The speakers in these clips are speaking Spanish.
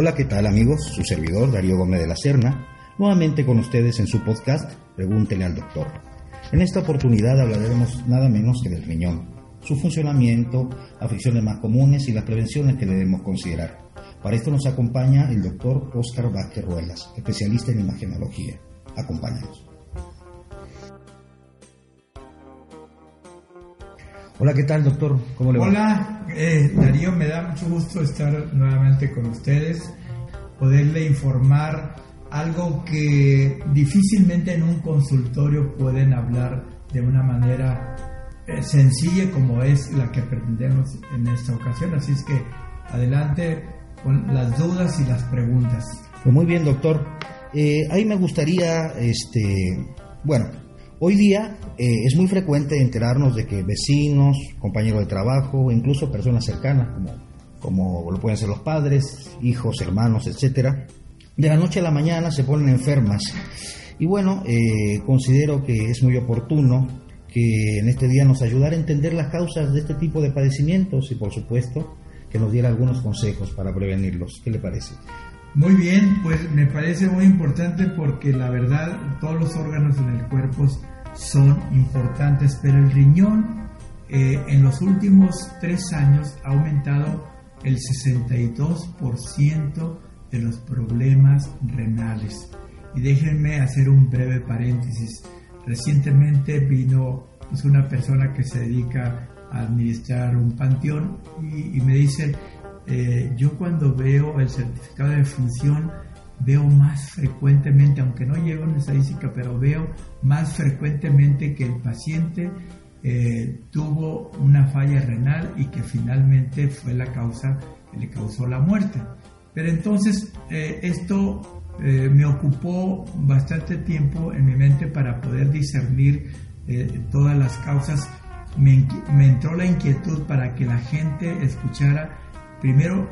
Hola, ¿qué tal amigos? Su servidor Darío Gómez de la Serna, nuevamente con ustedes en su podcast Pregúntele al doctor. En esta oportunidad hablaremos nada menos que del riñón, su funcionamiento, afecciones más comunes y las prevenciones que debemos considerar. Para esto nos acompaña el doctor Óscar Vázquez Ruelas, especialista en imagenología. Acompáñanos. Hola, ¿qué tal, doctor? ¿Cómo le va? Hola, eh, Darío, me da mucho gusto estar nuevamente con ustedes, poderle informar algo que difícilmente en un consultorio pueden hablar de una manera eh, sencilla como es la que pretendemos en esta ocasión. Así es que adelante con las dudas y las preguntas. Pues muy bien, doctor. Eh, ahí me gustaría, este, bueno, Hoy día eh, es muy frecuente enterarnos de que vecinos, compañeros de trabajo, incluso personas cercanas, como, como lo pueden ser los padres, hijos, hermanos, etcétera, de la noche a la mañana se ponen enfermas. Y bueno, eh, considero que es muy oportuno que en este día nos ayudara a entender las causas de este tipo de padecimientos y por supuesto que nos diera algunos consejos para prevenirlos. ¿Qué le parece? Muy bien, pues me parece muy importante porque la verdad todos los órganos en el cuerpo son importantes, pero el riñón eh, en los últimos tres años ha aumentado el 62% de los problemas renales. Y déjenme hacer un breve paréntesis. Recientemente vino pues, una persona que se dedica a administrar un panteón y, me dice, eh, yo cuando veo el certificado de función veo más frecuentemente, aunque no llego en estadística, pero veo más frecuentemente que el paciente eh, tuvo una falla renal y que finalmente fue la causa que le causó la muerte. Pero entonces eh, esto me ocupó bastante tiempo en mi mente para poder discernir todas las causas. Me, me entró la inquietud para que la gente escuchara Primero,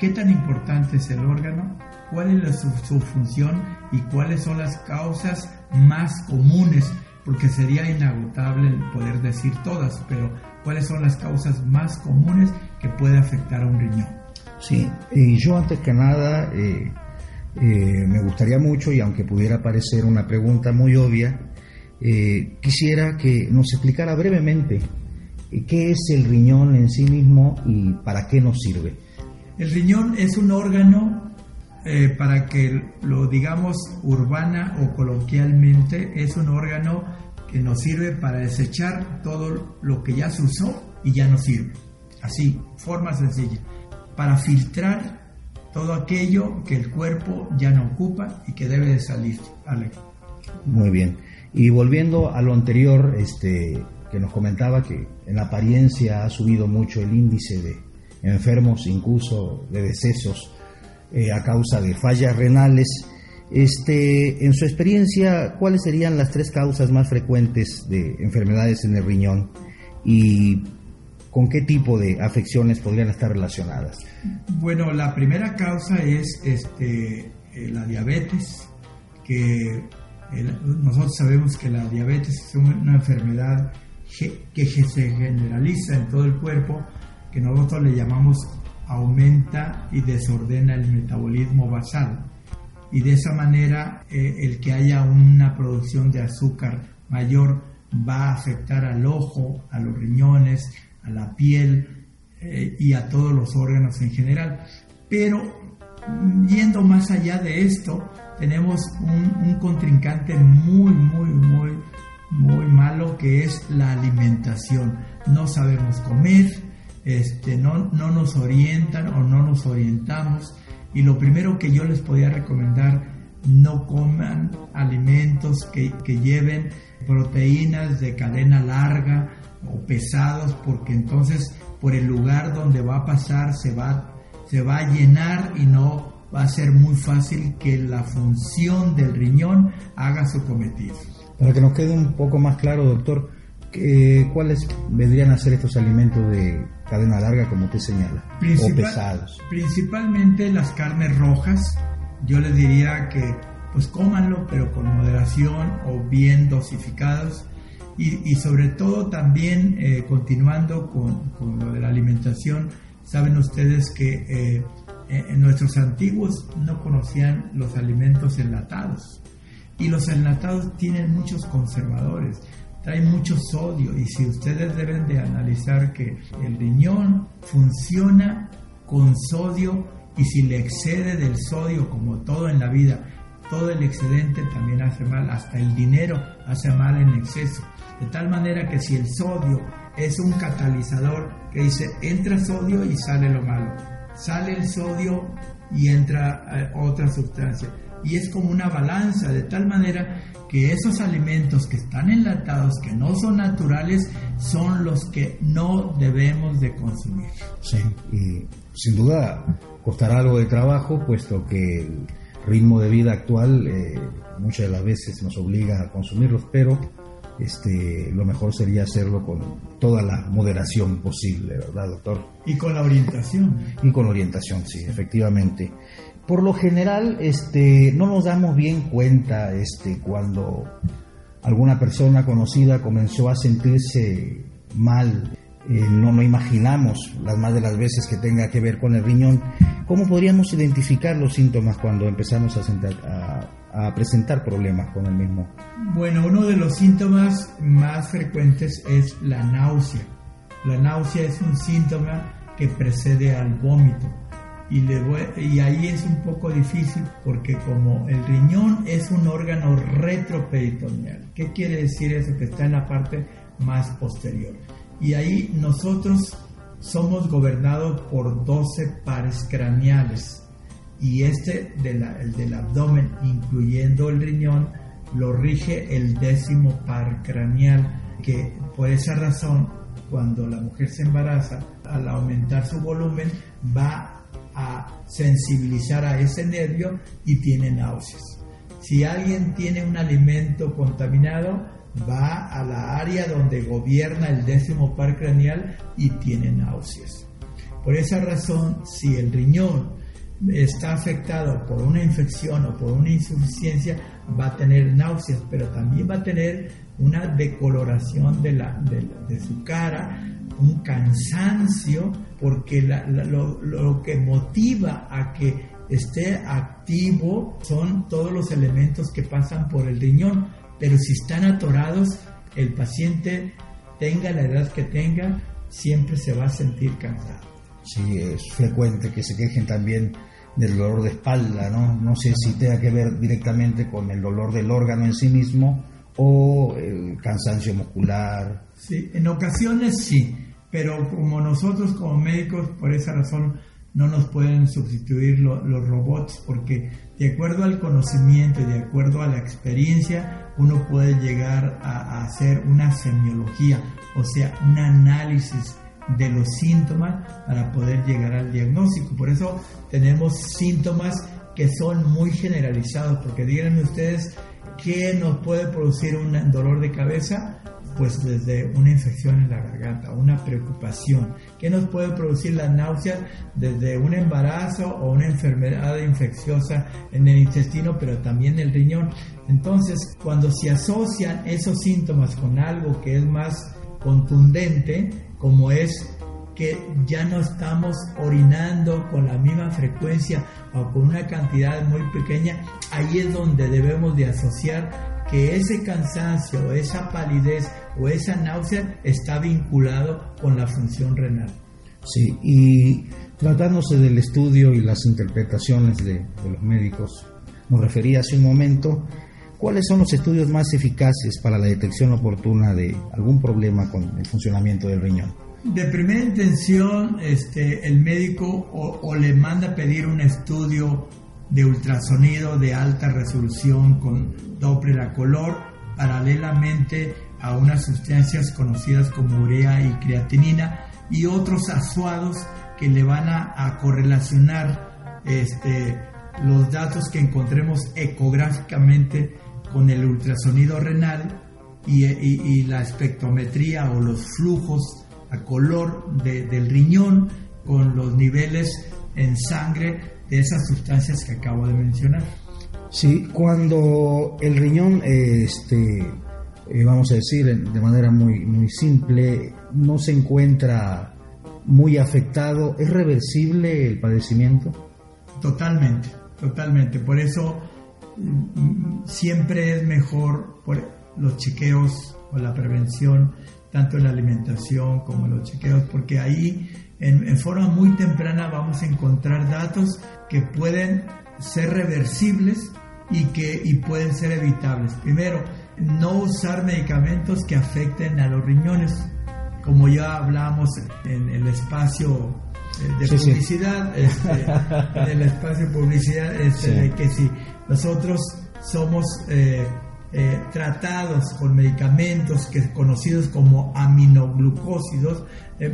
¿qué tan importante es el órgano? ¿Cuál es su, función y cuáles son las causas más comunes? Porque sería inagotable el poder decir todas, pero ¿cuáles son las causas más comunes que puede afectar a un riñón? Sí, y yo antes que nada eh, eh, me gustaría mucho, y aunque pudiera parecer una pregunta muy obvia, eh, quisiera que nos explicara brevemente ¿Qué es el riñón en sí mismo y para qué nos sirve? El riñón es un órgano, eh, para que lo digamos urbana o coloquialmente, es un órgano que nos sirve para desechar todo lo que ya se usó y ya no sirve. Así, forma sencilla. Para filtrar todo aquello que el cuerpo ya no ocupa y que debe de salir. Muy bien. Y volviendo a lo anterior, este, que nos comentaba que en apariencia ha subido mucho el índice de enfermos, incluso de decesos eh, a causa de fallas renales. Este, en su experiencia, ¿cuáles serían las tres causas más frecuentes de enfermedades en el riñón y con qué tipo de afecciones podrían estar relacionadas? Bueno, la primera causa es este, eh, la diabetes, que nosotros sabemos que la diabetes es una enfermedad que se generaliza en todo el cuerpo, que nosotros le llamamos aumenta y desordena el metabolismo basal. Y de esa manera eh, el que haya una producción de azúcar mayor va a afectar al ojo, a los riñones, a la piel eh, y a todos los órganos en general. Pero yendo más allá de esto, tenemos un, un contrincante muy, muy, muy muy malo que es la alimentación. No sabemos comer, este, no, no nos orientan o no nos orientamos. Y lo primero que yo les podría recomendar, no coman alimentos que, que lleven proteínas de cadena larga o pesados, porque entonces por el lugar donde va a pasar se va, se va a llenar y no va a ser muy fácil que la función del riñón haga su cometido. Para que nos quede un poco más claro, doctor, ¿cuáles vendrían a ser estos alimentos de cadena larga como usted señala? o pesados. Principalmente las carnes rojas. Yo les diría que pues cómanlo, pero con moderación o bien dosificados. Y, sobre todo también eh, continuando con, lo de la alimentación, saben ustedes que eh, eh, nuestros antiguos no conocían los alimentos enlatados y los enlatados tienen muchos conservadores, traen mucho sodio y si ustedes deben de analizar que el riñón funciona con sodio y si le excede del sodio como todo en la vida, todo el excedente también hace mal, hasta el dinero hace mal en exceso. De tal manera que si el sodio es un catalizador que dice entra sodio y sale lo malo, sale el sodio y entra eh, otra sustancia. Y es como una balanza, de tal manera que esos alimentos que están enlatados, que no son naturales, son los que no debemos de consumir. Sí, y sin duda costará algo de trabajo, puesto que el ritmo de vida actual eh, muchas de las veces nos obliga a consumirlos, pero este, lo mejor sería hacerlo con toda la moderación posible, ¿verdad, doctor? Y con la orientación. Y con orientación, sí, efectivamente. Por lo general, este, no nos damos bien cuenta este, cuando alguna persona conocida comenzó a sentirse mal. Eh, no, no imaginamos las más de las veces que tenga que ver con el riñón. ¿Cómo podríamos identificar los síntomas cuando empezamos a, sentar, a a presentar problemas con el mismo? Bueno, uno de los síntomas más frecuentes es la náusea. La náusea es un síntoma que precede al vómito. Y, ahí es un poco difícil porque como el riñón es un órgano retroperitoneal, ¿qué quiere decir eso? Que está en la parte más posterior. Y ahí nosotros somos gobernados por 12 pares craneales y este el del abdomen, incluyendo el riñón, lo rige el décimo par craneal, que por esa razón, cuando la mujer se embaraza, al aumentar su volumen, va a sensibilizar a ese nervio y tiene náuseas. Si alguien tiene un alimento contaminado, va a la área donde gobierna el décimo par craneal y tiene náuseas. Por esa razón, si el riñón está afectado por una infección o por una insuficiencia, va a tener náuseas, pero también va a tener una decoloración de, la, de, su cara, un cansancio, porque lo, lo que motiva a que esté activo son todos los elementos que pasan por el riñón, pero si están atorados, el paciente tenga la edad que tenga, siempre se va a sentir cansado. Sí, es frecuente que se quejen también del dolor de espalda, ¿no? No sé si tenga que ver directamente con el dolor del órgano en sí mismo o el cansancio muscular. Sí, en ocasiones sí, pero como nosotros como médicos, por esa razón, no nos pueden sustituir los robots, porque de acuerdo al conocimiento y de acuerdo a la experiencia, uno puede llegar a hacer una semiología, o sea, un análisis de los síntomas para poder llegar al diagnóstico. Por eso tenemos síntomas que son muy generalizados, porque díganme ustedes qué nos puede producir un dolor de cabeza, pues desde una infección en la garganta, una preocupación. ¿Qué nos puede producir la náusea? Desde un embarazo o una enfermedad infecciosa en el intestino, pero también el riñón. Entonces, cuando se asocian esos síntomas con algo que es más contundente, como es que ya no estamos orinando con la misma frecuencia o con una cantidad muy pequeña, ahí es donde debemos de asociar que ese cansancio, esa palidez o esa náusea está vinculado con la función renal. Sí, y tratándose del estudio y las interpretaciones de, de los médicos, nos refería hace un momento, ¿cuáles son los estudios más eficaces para la detección oportuna de algún problema con el funcionamiento del riñón? de primera intención, este, el médico o, le manda pedir un estudio de ultrasonido de alta resolución con Doppler a color, paralelamente a unas sustancias conocidas como urea y creatinina y otros asuados que le van a, correlacionar este, los datos que encontremos ecográficamente con el ultrasonido renal y la espectrometría o los flujos a color del riñón con los niveles en sangre de esas sustancias que acabo de mencionar. Sí, cuando el riñón, este, eh, vamos a decir de manera muy, muy simple, no se encuentra muy afectado, ¿es reversible el padecimiento? Totalmente, totalmente. Por eso mm, siempre es mejor por los chequeos o la prevención, tanto en la alimentación como en los chequeos, porque ahí en, en forma muy temprana vamos a encontrar datos que pueden ser reversibles y que y pueden ser evitables. Primero, no usar medicamentos que afecten a los riñones, como ya hablamos en el espacio eh, de publicidad, Este, en el espacio de publicidad, este, de que si nosotros somos eh, eh, tratados con medicamentos que conocidos como aminoglucósidos,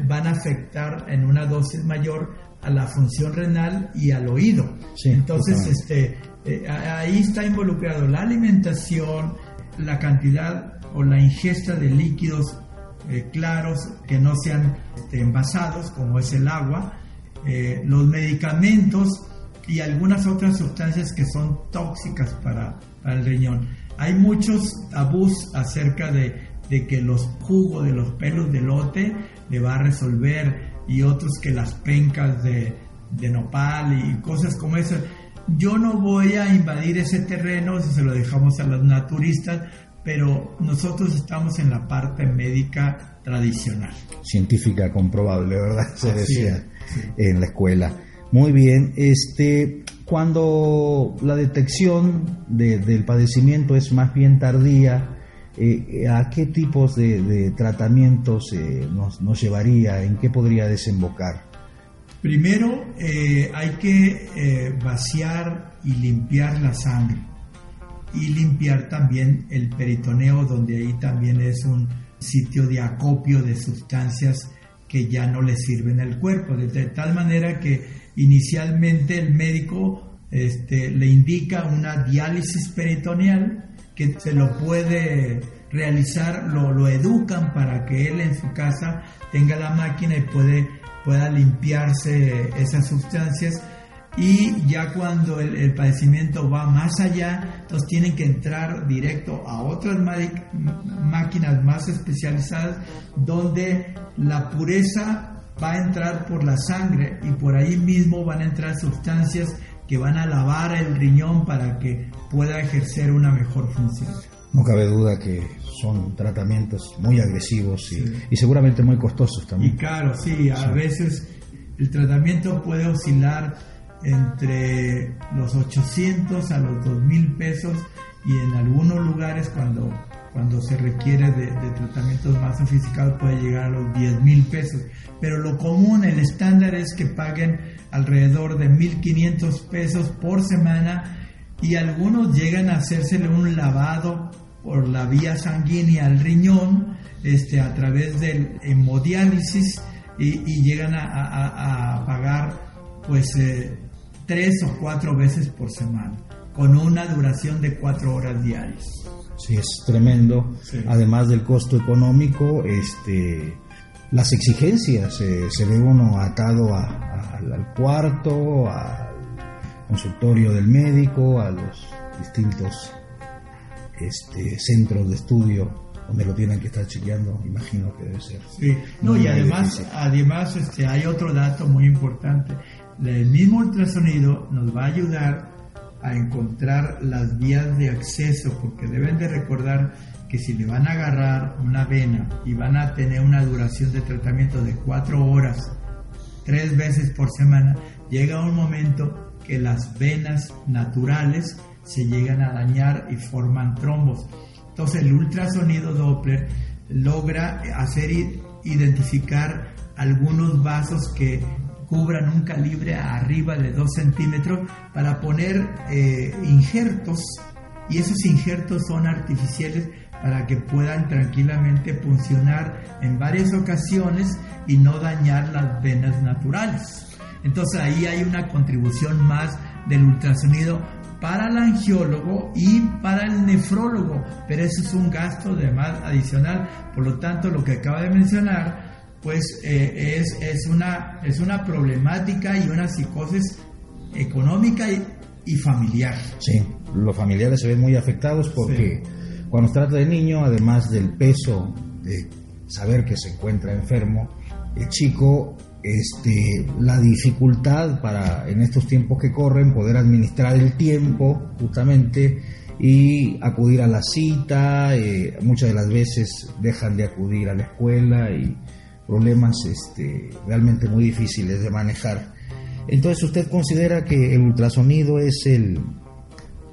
van a afectar en una dosis mayor a la función renal y al oído. Entonces, este, ahí está involucrado la alimentación, la cantidad o la ingesta de líquidos eh, claros que no sean este, envasados, como es el agua, eh, los medicamentos y algunas otras sustancias que son tóxicas para, el riñón. Hay muchos tabús acerca de, que los jugos de los pelos de lote le va a resolver y otros que las pencas de, de nopal y cosas como esas yo no voy a invadir ese terreno si se lo dejamos a los naturistas, pero nosotros estamos en la parte médica tradicional. Científica comprobable, ¿verdad? Se decía en la escuela. Muy bien, este, cuando la detección del padecimiento es más bien tardía, eh, ¿a qué tipos de, tratamientos eh, nos, llevaría? ¿En qué podría desembocar? Primero eh, hay que vaciar y limpiar la sangre y limpiar también el peritoneo donde ahí también es un sitio de acopio de sustancias que ya no le sirven al cuerpo, de, tal manera que inicialmente el médico este, le indica una diálisis peritoneal que se lo puede realizar, lo, educan para que él en su casa tenga la máquina y puede pueda limpiarse esas sustancias. Y ya cuando el, padecimiento va más allá, entonces tienen que entrar directo a otras máquinas más especializadas donde la pureza va a entrar por la sangre y por ahí mismo van a entrar sustancias que van a lavar el riñón para que pueda ejercer una mejor función. No cabe duda que son tratamientos muy agresivos y, seguramente muy costosos también. Y claro, sí, a veces el tratamiento puede oscilar entre los 800 a los 2000 pesos y en algunos lugares cuando, cuando se requiere de, tratamientos más sofisticados puede llegar a los 10 mil pesos. Pero lo común, el estándar es que paguen alrededor de 1500 pesos por semana y algunos llegan a hacérsele un lavado por la vía sanguínea al riñón este, a través del hemodiálisis y, llegan a, pagar pues eh, tres o cuatro veces por semana con una duración de cuatro horas diarias. Sí, es tremendo. Además del costo económico, este, las exigencias, eh, se ve uno atado al cuarto, al consultorio del médico, a los distintos este, centros de estudio donde lo tienen que estar chequeando, imagino que debe ser. Sí, no, y además, además este, hay otro dato muy importante. El mismo ultrasonido nos va a ayudar a encontrar las vías de acceso, porque deben de recordar que si le van a agarrar una vena y van a tener una duración de tratamiento de cuatro horas, tres veces por semana, llega un momento que las venas naturales se llegan a dañar y forman trombos. Entonces el ultrasonido Doppler logra hacer identificar algunos vasos que cubran un calibre arriba de 2 centímetros para poner eh, injertos y esos injertos son artificiales para que puedan tranquilamente funcionar en varias ocasiones y no dañar las venas naturales. Entonces ahí hay una contribución más del ultrasonido para el angiólogo y para el nefrólogo, pero eso es un gasto de más adicional. Por lo tanto, lo que acaba de mencionar, pues eh, es, es, una, es una problemática y una psicosis económica y, familiar. Sí, los familiares se ven muy afectados porque cuando se trata de niño, además del peso de saber que se encuentra enfermo, el chico este, la dificultad para en estos tiempos que corren poder administrar el tiempo justamente y acudir a la cita, eh, muchas de las veces dejan de acudir a la escuela y problemas este, realmente muy difíciles de manejar. Entonces, ¿usted considera que el ultrasonido es el,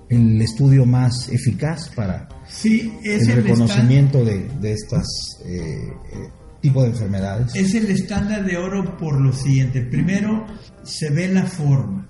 el estudio más eficaz para sí, el, reconocimiento de, de estas eh, eh, tipos de enfermedades? Es el estándar de oro por lo siguiente. Primero, se ve la forma.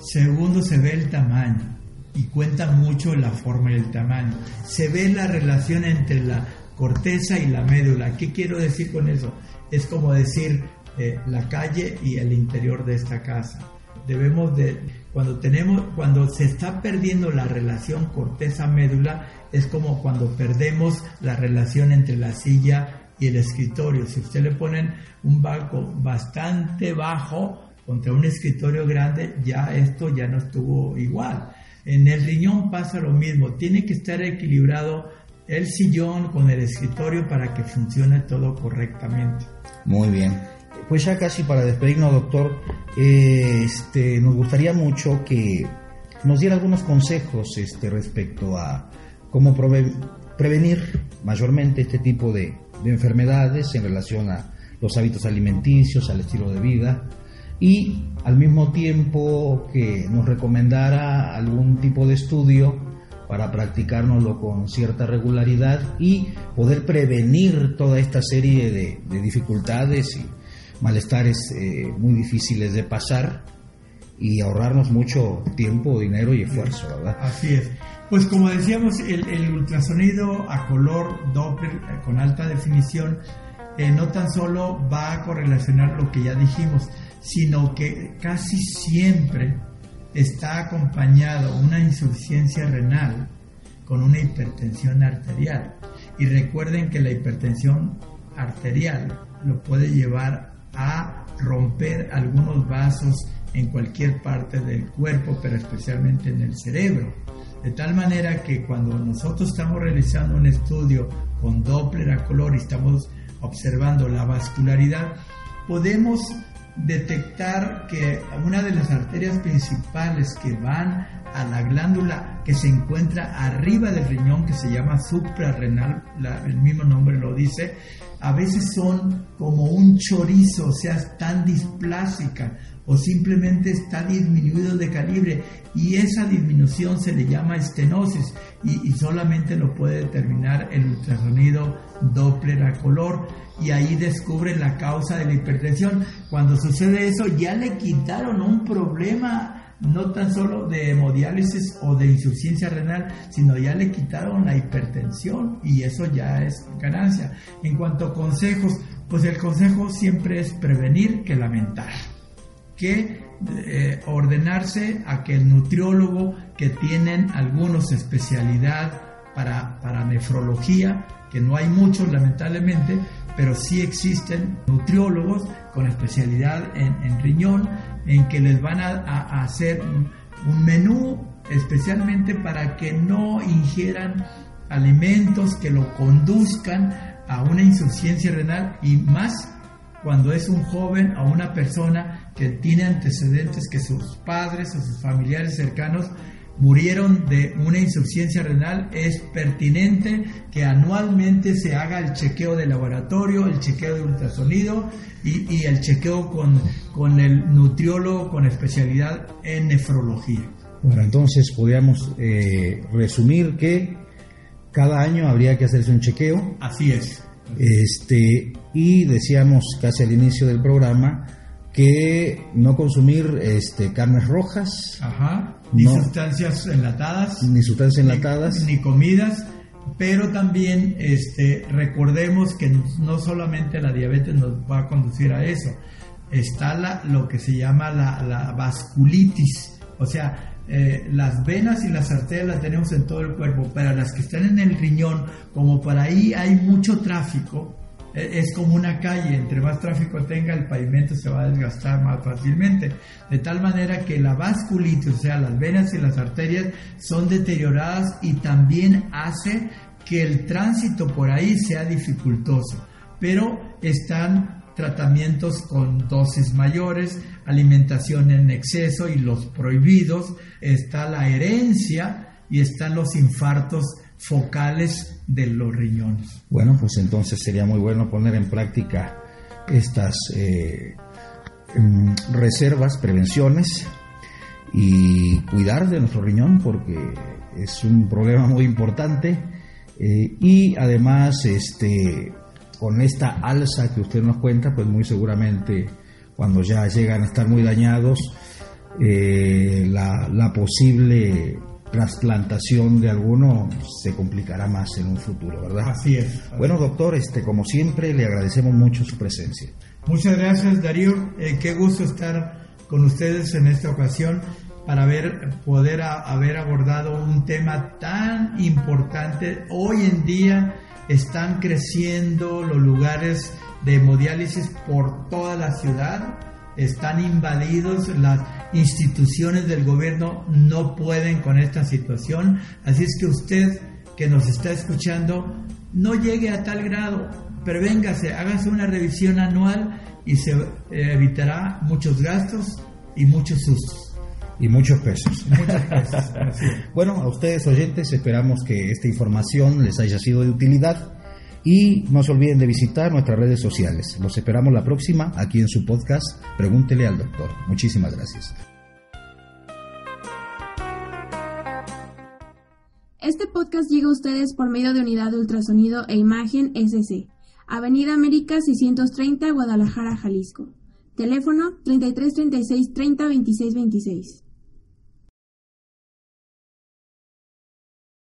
Segundo, se ve el tamaño. Y cuenta mucho la forma y el tamaño. Se ve la relación entre la corteza y la médula. ¿Qué quiero decir con eso? Es como decir eh, la calle y el interior de esta casa. Debemos de, cuando tenemos, cuando se está perdiendo la relación corteza-médula, es como cuando perdemos la relación entre la silla y el escritorio. Si usted le ponen un banco bastante bajo contra un escritorio grande, ya esto ya no estuvo igual. En el riñón pasa lo mismo, tiene que estar equilibrado el sillón con el escritorio para que funcione todo correctamente. Muy bien. Pues ya casi para despedirnos, doctor, eh, este, nos gustaría mucho que nos diera algunos consejos este, respecto a cómo prevenir mayormente este tipo de, de enfermedades en relación a los hábitos alimenticios, al estilo de vida y al mismo tiempo que nos recomendara algún tipo de estudio para practicárnoslo con cierta regularidad y poder prevenir toda esta serie de, dificultades y malestares eh, muy difíciles de pasar y ahorrarnos mucho tiempo, dinero y esfuerzo, ¿verdad? Así es. Pues como decíamos, el, ultrasonido a color Doppler eh, con alta definición eh, no tan solo va a correlacionar lo que ya dijimos, sino que casi siempre está acompañado una insuficiencia renal con una hipertensión arterial. Y recuerden que la hipertensión arterial lo puede llevar a romper algunos vasos en cualquier parte del cuerpo, pero especialmente en el cerebro. De tal manera que cuando nosotros estamos realizando un estudio con Doppler a color y estamos observando la vascularidad, podemos detectar que una de las arterias principales que van a la glándula que se encuentra arriba del riñón, que se llama suprarrenal, el mismo nombre lo dice, a veces son como un chorizo, o sea, tan displásica o simplemente está disminuido de calibre y esa disminución se le llama estenosis y, solamente lo puede determinar el ultrasonido Doppler a color y ahí descubren la causa de la hipertensión. Cuando sucede eso ya le quitaron un problema no tan solo de hemodiálisis o de insuficiencia renal, sino ya le quitaron la hipertensión y eso ya es ganancia. En cuanto a consejos, pues el consejo siempre es prevenir que lamentar, que eh, ordenarse a que el nutriólogo que tienen algunos especialidad para, para nefrología, que no hay muchos lamentablemente, pero sí existen nutriólogos con especialidad en, riñón, en que les van a, hacer un, menú especialmente para que no ingieran alimentos que lo conduzcan a una insuficiencia renal y más cuando es un joven o una persona que tiene antecedentes que sus padres o sus familiares cercanos murieron de una insuficiencia renal, es pertinente que anualmente se haga el chequeo de laboratorio, el chequeo de ultrasonido y, el chequeo con, con el nutriólogo con especialidad en nefrología. Bueno, entonces podríamos eh, resumir que cada año habría que hacerse un chequeo. Así es. Este, y decíamos casi al inicio del programa que no consumir este, carnes rojas. Ajá. Ni sustancias enlatadas, ni sustancias enlatadas, ni, comidas, pero también este, recordemos que no solamente la diabetes nos va a conducir a eso, está la, lo que se llama la, vasculitis, o sea, eh, las venas y las arterias las tenemos en todo el cuerpo, pero las que están en el riñón, como por ahí hay mucho tráfico, es como una calle, entre más tráfico tenga el pavimento se va a desgastar más fácilmente, de tal manera que la vasculitis, o sea, las venas y las arterias son deterioradas y también hace que el tránsito por ahí sea dificultoso, pero están tratamientos con dosis mayores, alimentación en exceso y los prohibidos, está la herencia y están los infartos focales de los riñones. Bueno, pues entonces sería muy bueno poner en práctica estas eh, em, reservas, prevenciones y cuidar de nuestro riñón porque es un problema muy importante eh, y además este con esta alza que usted nos cuenta pues muy seguramente cuando ya llegan a estar muy dañados eh, la, la posible trasplantación de alguno se complicará más en un futuro, ¿verdad? Así es. Bueno, doctor, este, como siempre, le agradecemos mucho su presencia. Muchas gracias, Darío. Eh, qué gusto estar con ustedes en esta ocasión para poder haber abordado un tema tan importante. Hoy en día están creciendo los lugares de hemodiálisis por toda la ciudad están invadidos, las instituciones del gobierno no pueden con esta situación, así es que usted que nos está escuchando, no llegue a tal grado, prevéngase, hágase una revisión anual y se eh, evitará muchos gastos y muchos sustos. Y muchos pesos. Muchos pesos. bueno, a ustedes oyentes esperamos que esta información les haya sido de utilidad y no se olviden de visitar nuestras redes sociales. Los esperamos la próxima aquí en su podcast Pregúntele al doctor. Muchísimas gracias. Este podcast llega a ustedes por medio de Unidad de Ultrasonido e Imagen SC, Avenida América 630, Guadalajara, Jalisco. Teléfono 3336 30 26 26.